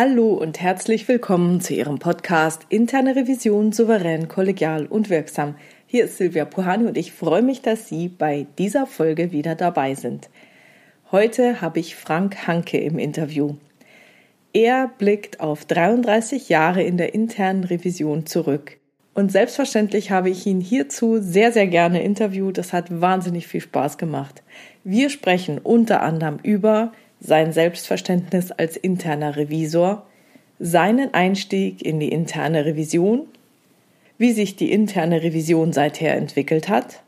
Hallo und herzlich willkommen zu Ihrem Podcast Interne Revision souverän, kollegial und wirksam. Hier ist Silvia Puhani und ich freue mich, dass Sie bei dieser Folge wieder dabei sind. Heute habe ich Frank Hanke im Interview. Er blickt auf 33 Jahre in der internen Revision zurück. Und selbstverständlich habe ich ihn hierzu sehr, sehr gerne interviewt. Das hat wahnsinnig viel Spaß gemacht. Wir sprechen unter anderem über sein Selbstverständnis als interner Revisor, seinen Einstieg in die interne Revision, wie sich die interne Revision seither entwickelt hat,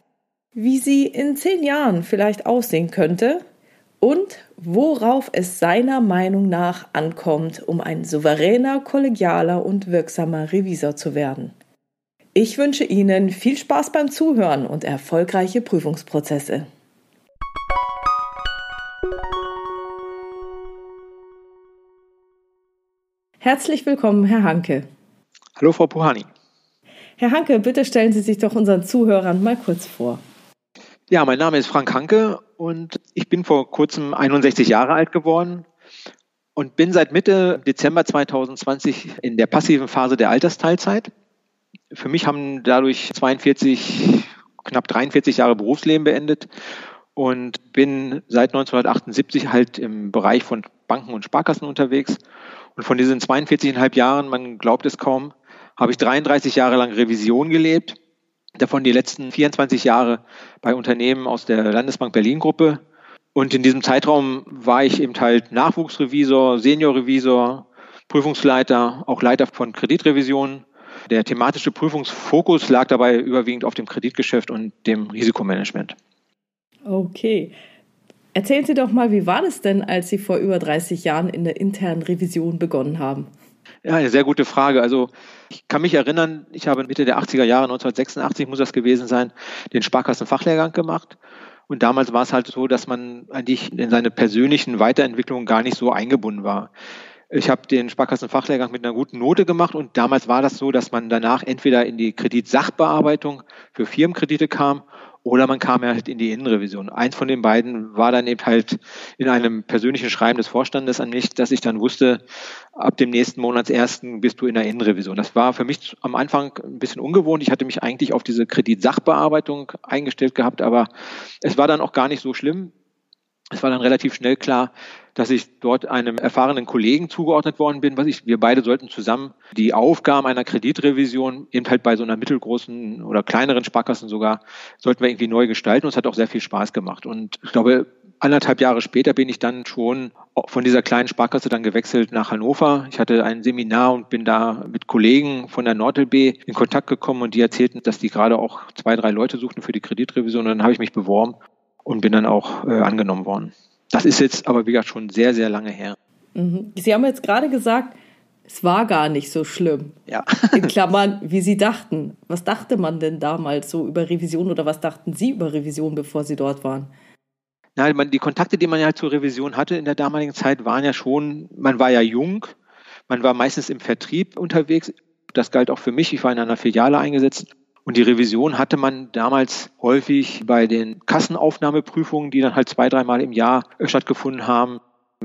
wie sie in zehn Jahren vielleicht aussehen könnte und worauf es seiner Meinung nach ankommt, um ein souveräner, kollegialer und wirksamer Revisor zu werden. Ich wünsche Ihnen viel Spaß beim Zuhören und erfolgreiche Prüfungsprozesse. Herzlich willkommen, Herr Hanke. Hallo, Frau Puhani. Herr Hanke, bitte stellen Sie sich doch unseren Zuhörern mal kurz vor. Ja, mein Name ist Frank Hanke und ich bin vor kurzem 61 Jahre alt geworden und bin seit Mitte Dezember 2020 in der passiven Phase der Altersteilzeit. Für mich haben dadurch 42, knapp 43 Jahre Berufsleben beendet und bin seit 1978 halt im Bereich von Banken und Sparkassen unterwegs und von diesen 42,5 Jahren, man glaubt es kaum, habe ich 33 Jahre lang Revision gelebt. Davon die letzten 24 Jahre bei Unternehmen aus der Landesbank Berlin Gruppe. Und in diesem Zeitraum war ich eben halt Nachwuchsrevisor, Seniorrevisor, Prüfungsleiter, auch Leiter von Kreditrevisionen. Der thematische Prüfungsfokus lag dabei überwiegend auf dem Kreditgeschäft und dem Risikomanagement. Okay. Erzählen Sie doch mal, wie war das denn, als Sie vor über 30 Jahren in der internen Revision begonnen haben? Ja, eine sehr gute Frage. Also ich kann mich erinnern, ich habe Mitte der 80er Jahre, 1986 muss das gewesen sein, den Sparkassenfachlehrgang gemacht. Und damals war es halt so, dass man eigentlich in seine persönlichen Weiterentwicklungen gar nicht so eingebunden war. Ich habe den Sparkassenfachlehrgang mit einer guten Note gemacht und damals war das so, dass man danach entweder in die Kreditsachbearbeitung für Firmenkredite kam oder man kam ja halt in die Innenrevision. Eins von den beiden war dann eben halt in einem persönlichen Schreiben des Vorstandes an mich, dass ich dann wusste, ab dem nächsten Monatsersten bist du in der Innenrevision. Das war für mich am Anfang ein bisschen ungewohnt. Ich hatte mich eigentlich auf diese Kreditsachbearbeitung eingestellt gehabt, aber es war dann auch gar nicht so schlimm. Es war dann relativ schnell klar, dass ich dort einem erfahrenen Kollegen zugeordnet worden bin. Was ich, wir beide sollten zusammen die Aufgaben einer Kreditrevision eben halt bei so einer mittelgroßen oder kleineren Sparkassen sogar, sollten wir irgendwie neu gestalten. Und es hat auch sehr viel Spaß gemacht. Und ich glaube, anderthalb Jahre später bin ich dann schon von dieser kleinen Sparkasse dann gewechselt nach Hannover. Ich hatte ein Seminar und bin da mit Kollegen von der NordLB in Kontakt gekommen und die erzählten, dass die gerade auch zwei, drei Leute suchten für die Kreditrevision. Und dann habe ich mich beworben und bin dann auch äh, angenommen worden. Das ist jetzt aber, wie gesagt, schon sehr, sehr lange her. Mhm. Sie haben jetzt gerade gesagt, es war gar nicht so schlimm. Ja. In Klammern, wie Sie dachten. Was dachte man denn damals so über Revision oder was dachten Sie über Revision, bevor Sie dort waren? Na, man, die Kontakte, die man ja zur Revision hatte in der damaligen Zeit, waren ja schon, man war ja jung, man war meistens im Vertrieb unterwegs. Das galt auch für mich. Ich war in einer Filiale eingesetzt und die Revision hatte man damals häufig bei den Kassenaufnahmeprüfungen, die dann halt zwei, dreimal im Jahr stattgefunden haben.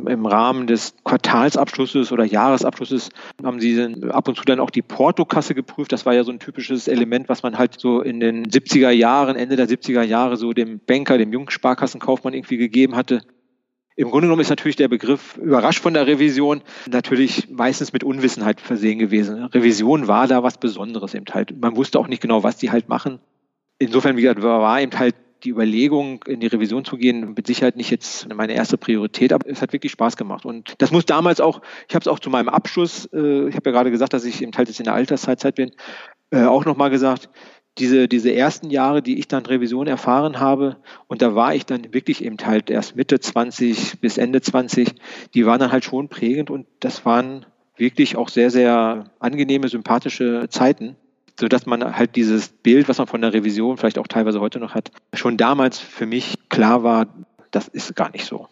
Im Rahmen des Quartalsabschlusses oder Jahresabschlusses haben sie ab und zu dann auch die Portokasse geprüft. Das war ja so ein typisches Element, was man halt so in den 70er Jahren, Ende der 70er Jahre so dem Banker, dem Jungsparkassenkaufmann irgendwie gegeben hatte. Im Grunde genommen ist natürlich der Begriff überrascht von der Revision natürlich meistens mit Unwissenheit versehen gewesen. Revision war da was Besonderes eben halt. Man wusste auch nicht genau, was die halt machen. Insofern, wie gesagt, war eben halt die Überlegung, in die Revision zu gehen, mit Sicherheit nicht jetzt meine erste Priorität, aber es hat wirklich Spaß gemacht. Und das muss damals auch, ich habe es auch zu meinem Abschluss, äh, ich habe ja gerade gesagt, dass ich eben halt jetzt in der Alterszeit bin, äh, auch nochmal gesagt, diese, diese ersten Jahre, die ich dann Revision erfahren habe, und da war ich dann wirklich eben halt erst Mitte 20 bis Ende 20, die waren dann halt schon prägend und das waren wirklich auch sehr, sehr angenehme, sympathische Zeiten, sodass man halt dieses Bild, was man von der Revision vielleicht auch teilweise heute noch hat, schon damals für mich klar war, das ist gar nicht so.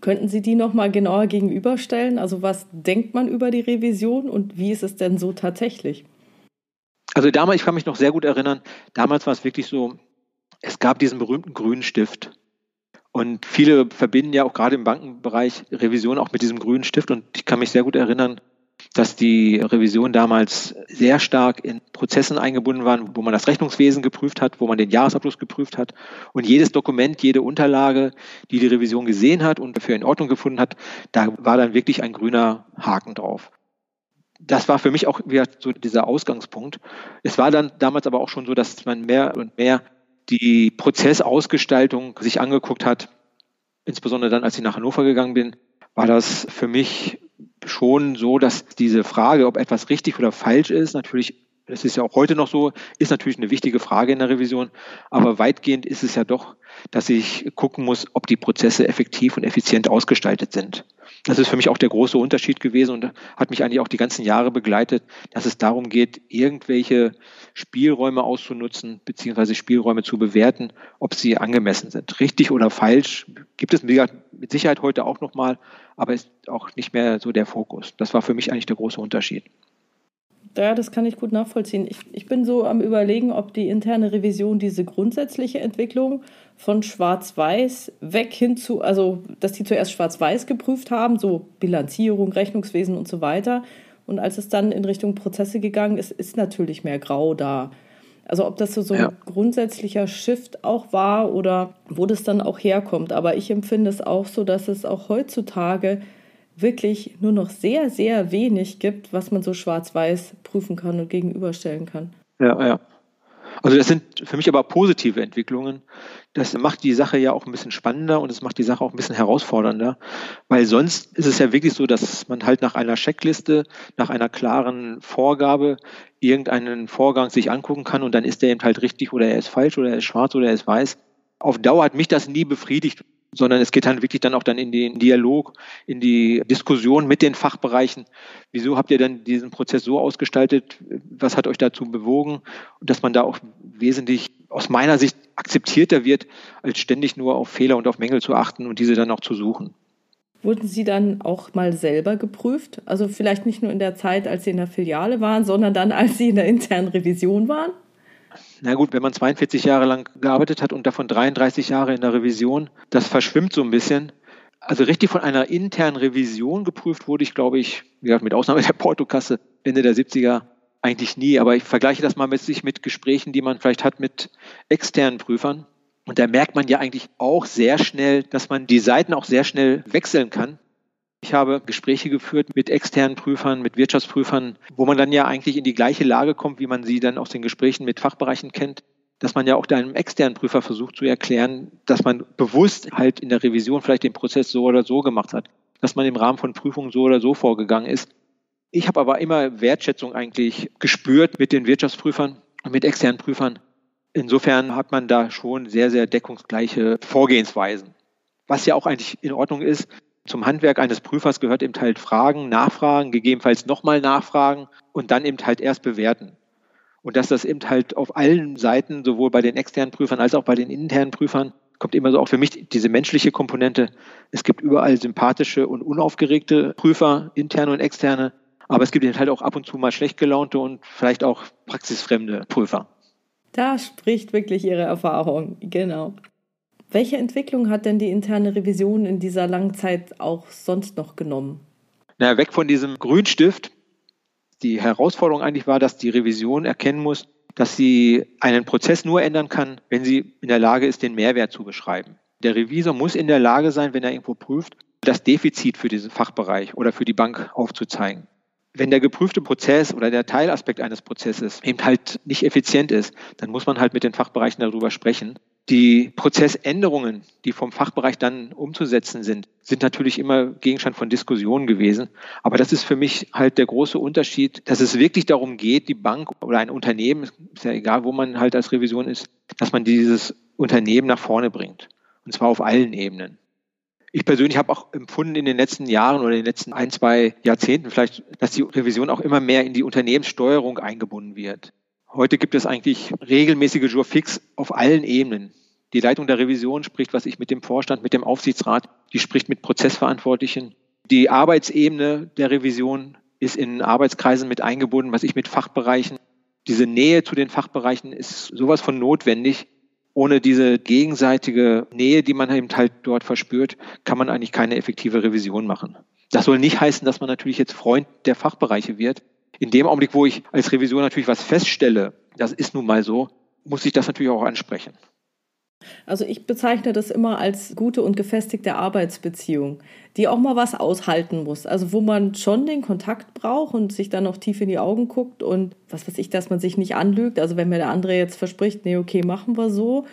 Könnten Sie die nochmal genauer gegenüberstellen? Also was denkt man über die Revision und wie ist es denn so tatsächlich? Also damals, ich kann mich noch sehr gut erinnern, damals war es wirklich so, es gab diesen berühmten grünen Stift. Und viele verbinden ja auch gerade im Bankenbereich Revision auch mit diesem grünen Stift. Und ich kann mich sehr gut erinnern, dass die Revision damals sehr stark in Prozessen eingebunden waren, wo man das Rechnungswesen geprüft hat, wo man den Jahresabschluss geprüft hat. Und jedes Dokument, jede Unterlage, die die Revision gesehen hat und dafür in Ordnung gefunden hat, da war dann wirklich ein grüner Haken drauf. Das war für mich auch wieder so dieser Ausgangspunkt. Es war dann damals aber auch schon so, dass man mehr und mehr die Prozessausgestaltung sich angeguckt hat. Insbesondere dann, als ich nach Hannover gegangen bin, war das für mich schon so, dass diese Frage, ob etwas richtig oder falsch ist, natürlich, das ist ja auch heute noch so, ist natürlich eine wichtige Frage in der Revision. Aber weitgehend ist es ja doch, dass ich gucken muss, ob die Prozesse effektiv und effizient ausgestaltet sind. Das ist für mich auch der große Unterschied gewesen und hat mich eigentlich auch die ganzen Jahre begleitet, dass es darum geht, irgendwelche Spielräume auszunutzen, beziehungsweise Spielräume zu bewerten, ob sie angemessen sind. Richtig oder falsch gibt es mit Sicherheit heute auch nochmal, aber ist auch nicht mehr so der Fokus. Das war für mich eigentlich der große Unterschied. Ja, das kann ich gut nachvollziehen. Ich, ich bin so am Überlegen, ob die interne Revision diese grundsätzliche Entwicklung von Schwarz-Weiß weg hin zu, also dass die zuerst Schwarz-Weiß geprüft haben, so Bilanzierung, Rechnungswesen und so weiter. Und als es dann in Richtung Prozesse gegangen ist, ist natürlich mehr Grau da. Also ob das so, so ein ja. grundsätzlicher Shift auch war oder wo das dann auch herkommt. Aber ich empfinde es auch so, dass es auch heutzutage wirklich nur noch sehr, sehr wenig gibt, was man so schwarz-weiß prüfen kann und gegenüberstellen kann. Ja, ja. Also das sind für mich aber positive Entwicklungen. Das macht die Sache ja auch ein bisschen spannender und es macht die Sache auch ein bisschen herausfordernder, weil sonst ist es ja wirklich so, dass man halt nach einer Checkliste, nach einer klaren Vorgabe irgendeinen Vorgang sich angucken kann und dann ist der eben halt richtig oder er ist falsch oder er ist schwarz oder er ist weiß. Auf Dauer hat mich das nie befriedigt sondern es geht dann wirklich dann auch dann in den Dialog, in die Diskussion mit den Fachbereichen. Wieso habt ihr denn diesen Prozess so ausgestaltet? Was hat euch dazu bewogen? Und dass man da auch wesentlich aus meiner Sicht akzeptierter wird, als ständig nur auf Fehler und auf Mängel zu achten und diese dann auch zu suchen. Wurden Sie dann auch mal selber geprüft? Also vielleicht nicht nur in der Zeit, als Sie in der Filiale waren, sondern dann, als Sie in der internen Revision waren? Na gut, wenn man 42 Jahre lang gearbeitet hat und davon 33 Jahre in der Revision, das verschwimmt so ein bisschen. Also richtig von einer internen Revision geprüft wurde ich, glaube ich, ja, mit Ausnahme der Portokasse Ende der 70er eigentlich nie. Aber ich vergleiche das mal mit sich mit Gesprächen, die man vielleicht hat mit externen Prüfern. Und da merkt man ja eigentlich auch sehr schnell, dass man die Seiten auch sehr schnell wechseln kann. Ich habe Gespräche geführt mit externen Prüfern, mit Wirtschaftsprüfern, wo man dann ja eigentlich in die gleiche Lage kommt, wie man sie dann aus den Gesprächen mit Fachbereichen kennt, dass man ja auch einem externen Prüfer versucht zu erklären, dass man bewusst halt in der Revision vielleicht den Prozess so oder so gemacht hat, dass man im Rahmen von Prüfungen so oder so vorgegangen ist. Ich habe aber immer Wertschätzung eigentlich gespürt mit den Wirtschaftsprüfern und mit externen Prüfern. Insofern hat man da schon sehr, sehr deckungsgleiche Vorgehensweisen. Was ja auch eigentlich in Ordnung ist, zum Handwerk eines Prüfers gehört eben halt Fragen, Nachfragen, gegebenenfalls nochmal Nachfragen und dann eben halt erst bewerten. Und dass das eben halt auf allen Seiten, sowohl bei den externen Prüfern als auch bei den internen Prüfern, kommt immer so auch für mich diese menschliche Komponente. Es gibt überall sympathische und unaufgeregte Prüfer, interne und externe, aber es gibt eben halt auch ab und zu mal schlecht gelaunte und vielleicht auch praxisfremde Prüfer. Da spricht wirklich Ihre Erfahrung, genau. Welche Entwicklung hat denn die interne Revision in dieser langen Zeit auch sonst noch genommen? Na, weg von diesem Grünstift. Die Herausforderung eigentlich war, dass die Revision erkennen muss, dass sie einen Prozess nur ändern kann, wenn sie in der Lage ist, den Mehrwert zu beschreiben. Der Revisor muss in der Lage sein, wenn er irgendwo prüft, das Defizit für diesen Fachbereich oder für die Bank aufzuzeigen. Wenn der geprüfte Prozess oder der Teilaspekt eines Prozesses eben halt nicht effizient ist, dann muss man halt mit den Fachbereichen darüber sprechen die Prozessänderungen, die vom Fachbereich dann umzusetzen sind, sind natürlich immer Gegenstand von Diskussionen gewesen. Aber das ist für mich halt der große Unterschied, dass es wirklich darum geht, die Bank oder ein Unternehmen, ist ja egal, wo man halt als Revision ist, dass man dieses Unternehmen nach vorne bringt. Und zwar auf allen Ebenen. Ich persönlich habe auch empfunden in den letzten Jahren oder in den letzten ein, zwei Jahrzehnten vielleicht, dass die Revision auch immer mehr in die Unternehmenssteuerung eingebunden wird. Heute gibt es eigentlich regelmäßige Jurfix auf allen Ebenen. Die Leitung der Revision spricht, was ich mit dem Vorstand, mit dem Aufsichtsrat, die spricht mit Prozessverantwortlichen. Die Arbeitsebene der Revision ist in Arbeitskreisen mit eingebunden, was ich mit Fachbereichen. Diese Nähe zu den Fachbereichen ist sowas von notwendig. Ohne diese gegenseitige Nähe, die man eben halt dort verspürt, kann man eigentlich keine effektive Revision machen. Das soll nicht heißen, dass man natürlich jetzt Freund der Fachbereiche wird. In dem Augenblick, wo ich als Revision natürlich was feststelle, das ist nun mal so, muss ich das natürlich auch ansprechen. Also ich bezeichne das immer als gute und gefestigte Arbeitsbeziehung, die auch mal was aushalten muss. Also wo man schon den Kontakt braucht und sich dann noch tief in die Augen guckt und was weiß ich, dass man sich nicht anlügt. Also wenn mir der andere jetzt verspricht, nee, okay, machen wir so,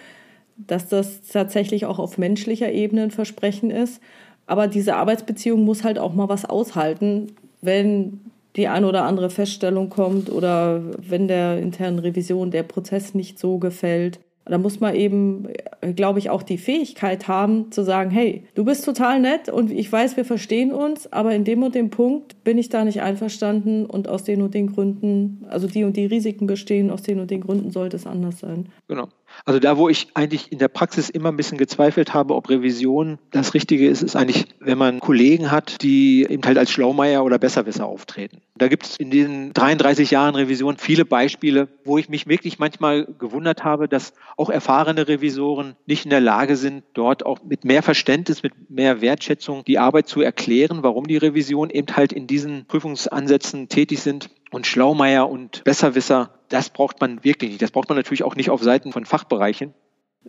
dass das tatsächlich auch auf menschlicher Ebene ein Versprechen ist. Aber diese Arbeitsbeziehung muss halt auch mal was aushalten, wenn die ein oder andere Feststellung kommt oder wenn der internen Revision der Prozess nicht so gefällt. Da muss man eben, glaube ich, auch die Fähigkeit haben zu sagen, hey, du bist total nett und ich weiß, wir verstehen uns, aber in dem und dem Punkt bin ich da nicht einverstanden und aus den und den Gründen, also die und die Risiken bestehen, aus den und den Gründen sollte es anders sein. Genau. Also da, wo ich eigentlich in der Praxis immer ein bisschen gezweifelt habe, ob Revision das Richtige ist, ist eigentlich, wenn man Kollegen hat, die eben halt als Schlaumeier oder Besserwisser auftreten. Da gibt es in diesen 33 Jahren Revision viele Beispiele, wo ich mich wirklich manchmal gewundert habe, dass auch erfahrene Revisoren nicht in der Lage sind, dort auch mit mehr Verständnis, mit mehr Wertschätzung die Arbeit zu erklären, warum die Revision eben halt in diesen Prüfungsansätzen tätig sind. Und Schlaumeier und Besserwisser, das braucht man wirklich nicht. Das braucht man natürlich auch nicht auf Seiten von Fachbereichen.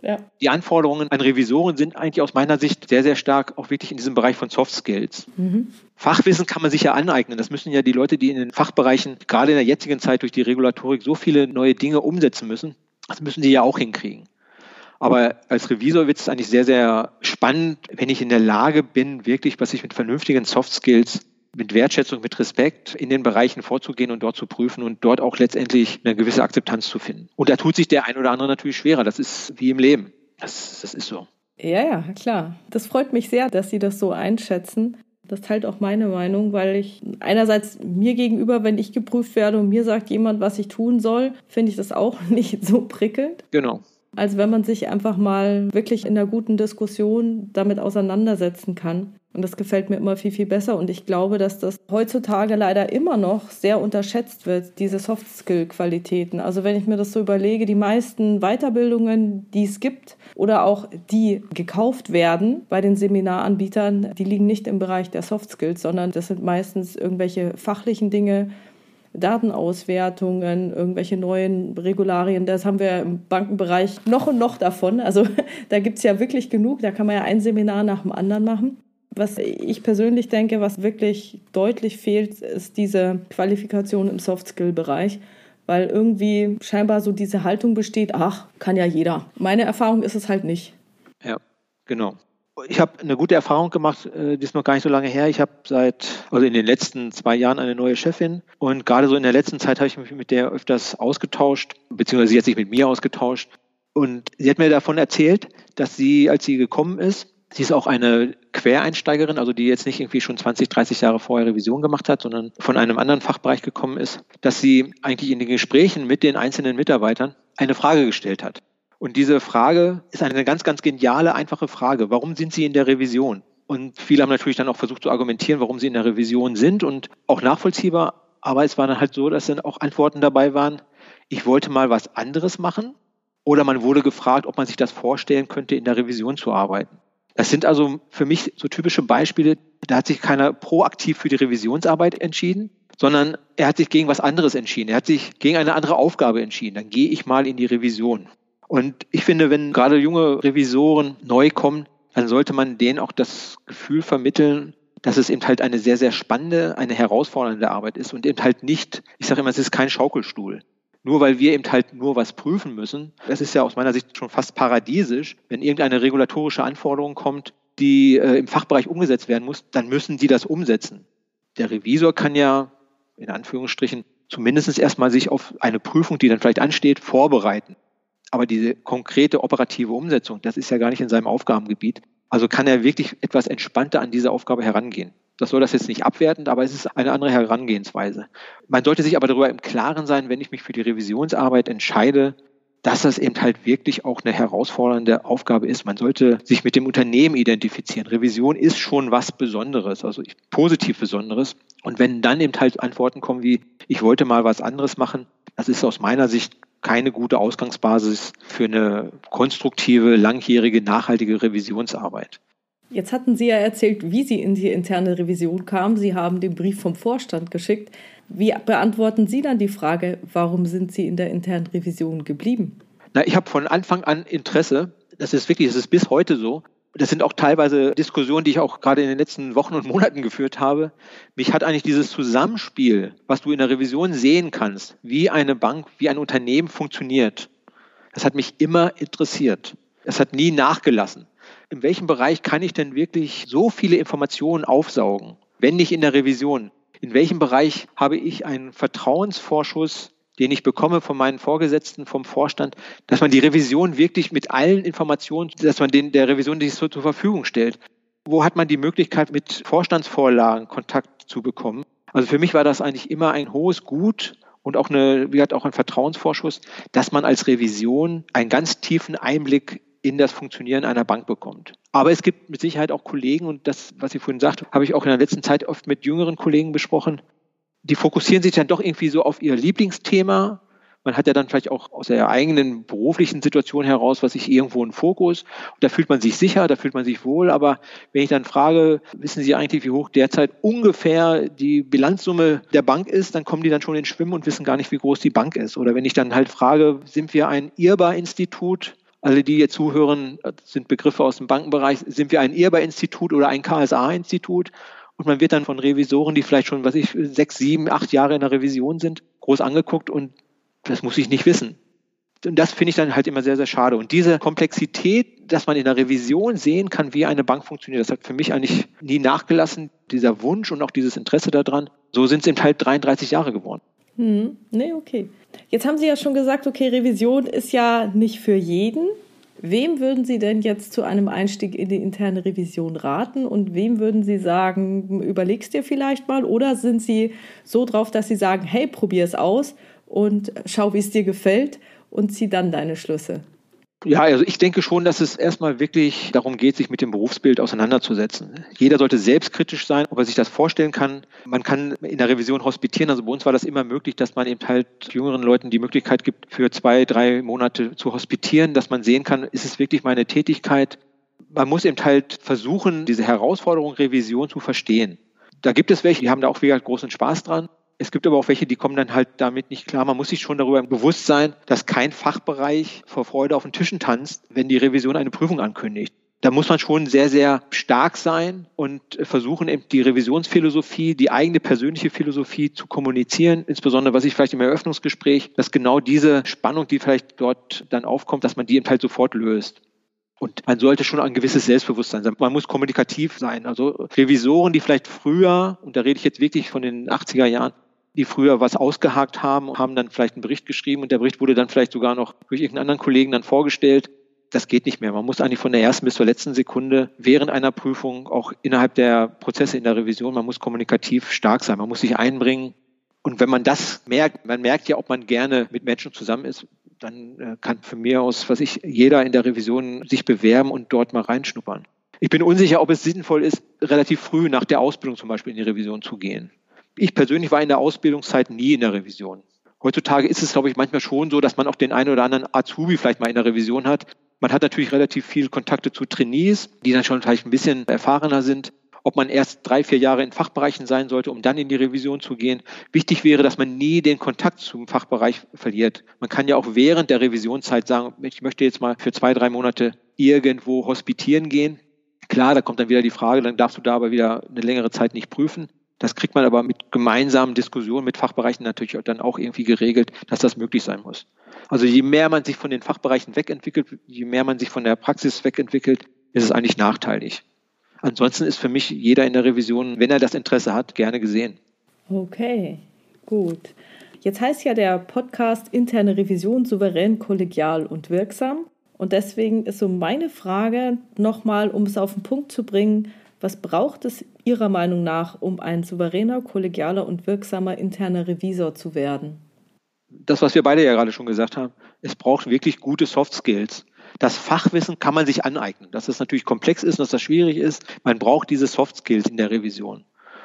Ja. Die Anforderungen an Revisoren sind eigentlich aus meiner Sicht sehr, sehr stark auch wirklich in diesem Bereich von Soft Skills. Mhm. Fachwissen kann man sich ja aneignen. Das müssen ja die Leute, die in den Fachbereichen gerade in der jetzigen Zeit durch die Regulatorik so viele neue Dinge umsetzen müssen, das müssen sie ja auch hinkriegen. Aber als Revisor wird es eigentlich sehr, sehr spannend, wenn ich in der Lage bin, wirklich, was ich mit vernünftigen Soft Skills mit Wertschätzung, mit Respekt in den Bereichen vorzugehen und dort zu prüfen und dort auch letztendlich eine gewisse Akzeptanz zu finden. Und da tut sich der ein oder andere natürlich schwerer. Das ist wie im Leben. Das, das ist so. Ja, ja, klar. Das freut mich sehr, dass Sie das so einschätzen. Das teilt auch meine Meinung, weil ich einerseits mir gegenüber, wenn ich geprüft werde und mir sagt jemand, was ich tun soll, finde ich das auch nicht so prickelnd. Genau. Als wenn man sich einfach mal wirklich in einer guten Diskussion damit auseinandersetzen kann. Und das gefällt mir immer viel, viel besser. Und ich glaube, dass das heutzutage leider immer noch sehr unterschätzt wird, diese Soft-Skill-Qualitäten. Also wenn ich mir das so überlege, die meisten Weiterbildungen, die es gibt oder auch die gekauft werden bei den Seminaranbietern, die liegen nicht im Bereich der Soft-Skills, sondern das sind meistens irgendwelche fachlichen Dinge, Datenauswertungen, irgendwelche neuen Regularien. Das haben wir im Bankenbereich noch und noch davon. Also da gibt es ja wirklich genug. Da kann man ja ein Seminar nach dem anderen machen. Was ich persönlich denke, was wirklich deutlich fehlt, ist diese Qualifikation im Soft-Skill-Bereich, weil irgendwie scheinbar so diese Haltung besteht, ach, kann ja jeder. Meine Erfahrung ist es halt nicht. Ja, genau. Ich habe eine gute Erfahrung gemacht, äh, die ist noch gar nicht so lange her. Ich habe seit, also in den letzten zwei Jahren eine neue Chefin und gerade so in der letzten Zeit habe ich mich mit der öfters ausgetauscht, beziehungsweise sie hat sich mit mir ausgetauscht. Und sie hat mir davon erzählt, dass sie, als sie gekommen ist, Sie ist auch eine Quereinsteigerin, also die jetzt nicht irgendwie schon 20, 30 Jahre vorher Revision gemacht hat, sondern von einem anderen Fachbereich gekommen ist, dass sie eigentlich in den Gesprächen mit den einzelnen Mitarbeitern eine Frage gestellt hat. Und diese Frage ist eine ganz, ganz geniale, einfache Frage. Warum sind Sie in der Revision? Und viele haben natürlich dann auch versucht zu argumentieren, warum sie in der Revision sind und auch nachvollziehbar. Aber es war dann halt so, dass dann auch Antworten dabei waren, ich wollte mal was anderes machen. Oder man wurde gefragt, ob man sich das vorstellen könnte, in der Revision zu arbeiten. Das sind also für mich so typische Beispiele, da hat sich keiner proaktiv für die Revisionsarbeit entschieden, sondern er hat sich gegen was anderes entschieden. Er hat sich gegen eine andere Aufgabe entschieden. Dann gehe ich mal in die Revision. Und ich finde, wenn gerade junge Revisoren neu kommen, dann sollte man denen auch das Gefühl vermitteln, dass es eben halt eine sehr, sehr spannende, eine herausfordernde Arbeit ist und eben halt nicht, ich sage immer, es ist kein Schaukelstuhl nur weil wir eben halt nur was prüfen müssen. Das ist ja aus meiner Sicht schon fast paradiesisch. Wenn irgendeine regulatorische Anforderung kommt, die äh, im Fachbereich umgesetzt werden muss, dann müssen die das umsetzen. Der Revisor kann ja in Anführungsstrichen zumindest erstmal sich auf eine Prüfung, die dann vielleicht ansteht, vorbereiten. Aber diese konkrete operative Umsetzung, das ist ja gar nicht in seinem Aufgabengebiet. Also kann er wirklich etwas entspannter an diese Aufgabe herangehen. Das soll das jetzt nicht abwertend, aber es ist eine andere Herangehensweise. Man sollte sich aber darüber im Klaren sein, wenn ich mich für die Revisionsarbeit entscheide, dass das eben halt wirklich auch eine herausfordernde Aufgabe ist. Man sollte sich mit dem Unternehmen identifizieren. Revision ist schon was Besonderes, also positiv Besonderes. Und wenn dann eben halt Antworten kommen wie, ich wollte mal was anderes machen, das ist aus meiner Sicht keine gute Ausgangsbasis für eine konstruktive, langjährige, nachhaltige Revisionsarbeit. Jetzt hatten Sie ja erzählt, wie Sie in die interne Revision kamen. Sie haben den Brief vom Vorstand geschickt. Wie beantworten Sie dann die Frage, warum sind Sie in der internen Revision geblieben? Na, ich habe von Anfang an Interesse. Das ist wirklich, das ist bis heute so. Das sind auch teilweise Diskussionen, die ich auch gerade in den letzten Wochen und Monaten geführt habe. Mich hat eigentlich dieses Zusammenspiel, was du in der Revision sehen kannst, wie eine Bank, wie ein Unternehmen funktioniert, das hat mich immer interessiert. Es hat nie nachgelassen. In welchem Bereich kann ich denn wirklich so viele Informationen aufsaugen, wenn nicht in der Revision? In welchem Bereich habe ich einen Vertrauensvorschuss den ich bekomme von meinen Vorgesetzten, vom Vorstand, dass man die Revision wirklich mit allen Informationen, dass man den, der Revision die so zur Verfügung stellt. Wo hat man die Möglichkeit, mit Vorstandsvorlagen Kontakt zu bekommen? Also für mich war das eigentlich immer ein hohes Gut und auch eine, wie gesagt, auch ein Vertrauensvorschuss, dass man als Revision einen ganz tiefen Einblick in das Funktionieren einer Bank bekommt. Aber es gibt mit Sicherheit auch Kollegen, und das, was ich vorhin sagte, habe ich auch in der letzten Zeit oft mit jüngeren Kollegen besprochen, die fokussieren sich dann doch irgendwie so auf ihr Lieblingsthema. Man hat ja dann vielleicht auch aus der eigenen beruflichen Situation heraus, was ich irgendwo einen Fokus. Und da fühlt man sich sicher, da fühlt man sich wohl. Aber wenn ich dann frage, wissen Sie eigentlich, wie hoch derzeit ungefähr die Bilanzsumme der Bank ist, dann kommen die dann schon ins Schwimmen und wissen gar nicht, wie groß die Bank ist. Oder wenn ich dann halt frage, sind wir ein IRBA-Institut? Alle, die jetzt zuhören, sind Begriffe aus dem Bankenbereich. Sind wir ein IRBA-Institut oder ein KSA-Institut? Und man wird dann von Revisoren, die vielleicht schon, was ich, sechs, sieben, acht Jahre in der Revision sind, groß angeguckt und das muss ich nicht wissen. Und das finde ich dann halt immer sehr, sehr schade. Und diese Komplexität, dass man in der Revision sehen kann, wie eine Bank funktioniert, das hat für mich eigentlich nie nachgelassen, dieser Wunsch und auch dieses Interesse daran. So sind es eben halt 33 Jahre geworden. Hm, nee, okay. Jetzt haben Sie ja schon gesagt, okay, Revision ist ja nicht für jeden. Wem würden Sie denn jetzt zu einem Einstieg in die interne Revision raten und wem würden Sie sagen, überlegst dir vielleicht mal oder sind Sie so drauf, dass Sie sagen, hey, probier es aus und schau, wie es dir gefällt und zieh dann deine Schlüsse? Ja, also ich denke schon, dass es erstmal wirklich darum geht, sich mit dem Berufsbild auseinanderzusetzen. Jeder sollte selbstkritisch sein, ob er sich das vorstellen kann. Man kann in der Revision hospitieren. Also bei uns war das immer möglich, dass man eben halt jüngeren Leuten die Möglichkeit gibt, für zwei, drei Monate zu hospitieren, dass man sehen kann, ist es wirklich meine Tätigkeit? Man muss eben halt versuchen, diese Herausforderung Revision zu verstehen. Da gibt es welche, die haben da auch wieder großen Spaß dran. Es gibt aber auch welche, die kommen dann halt damit nicht klar. Man muss sich schon darüber bewusst sein, dass kein Fachbereich vor Freude auf den Tischen tanzt, wenn die Revision eine Prüfung ankündigt. Da muss man schon sehr, sehr stark sein und versuchen, eben die Revisionsphilosophie, die eigene persönliche Philosophie zu kommunizieren. Insbesondere, was ich vielleicht im Eröffnungsgespräch, dass genau diese Spannung, die vielleicht dort dann aufkommt, dass man die eben halt sofort löst. Und man sollte schon ein gewisses Selbstbewusstsein sein. Man muss kommunikativ sein. Also Revisoren, die vielleicht früher, und da rede ich jetzt wirklich von den 80er Jahren, die früher was ausgehakt haben, haben dann vielleicht einen Bericht geschrieben und der Bericht wurde dann vielleicht sogar noch durch irgendeinen anderen Kollegen dann vorgestellt. Das geht nicht mehr. Man muss eigentlich von der ersten bis zur letzten Sekunde während einer Prüfung, auch innerhalb der Prozesse in der Revision, man muss kommunikativ stark sein. Man muss sich einbringen. Und wenn man das merkt, man merkt ja, ob man gerne mit Menschen zusammen ist, dann äh, kann von mir aus, was ich, jeder in der Revision sich bewerben und dort mal reinschnuppern. Ich bin unsicher, ob es sinnvoll ist, relativ früh nach der Ausbildung zum Beispiel in die Revision zu gehen. Ich persönlich war in der Ausbildungszeit nie in der Revision. Heutzutage ist es, glaube ich, manchmal schon so, dass man auch den einen oder anderen Azubi vielleicht mal in der Revision hat. Man hat natürlich relativ viel Kontakte zu Trainees, die dann schon vielleicht ein bisschen erfahrener sind. Ob man erst drei, vier Jahre in Fachbereichen sein sollte, um dann in die Revision zu gehen. Wichtig wäre, dass man nie den Kontakt zum Fachbereich verliert. Man kann ja auch während der Revisionszeit sagen, ich möchte jetzt mal für zwei, drei Monate irgendwo hospitieren gehen. Klar, da kommt dann wieder die Frage, dann darfst du da aber wieder eine längere Zeit nicht prüfen. Das kriegt man aber mit gemeinsamen Diskussionen mit Fachbereichen natürlich dann auch irgendwie geregelt, dass das möglich sein muss. Also je mehr man sich von den Fachbereichen wegentwickelt, je mehr man sich von der Praxis wegentwickelt, ist es eigentlich nachteilig. Ansonsten ist für mich jeder in der Revision, wenn er das Interesse hat, gerne gesehen. Okay, gut. Jetzt heißt ja der Podcast Interne Revision souverän, kollegial und wirksam. Und deswegen ist so meine Frage nochmal, um es auf den Punkt zu bringen, was braucht es Ihrer Meinung nach, um ein souveräner, kollegialer und wirksamer interner Revisor zu werden? Das, was wir beide ja gerade schon gesagt haben, es braucht wirklich gute Soft Skills. Das Fachwissen kann man sich aneignen. Dass es natürlich komplex ist und dass das schwierig ist, man braucht diese Soft Skills in der Revision.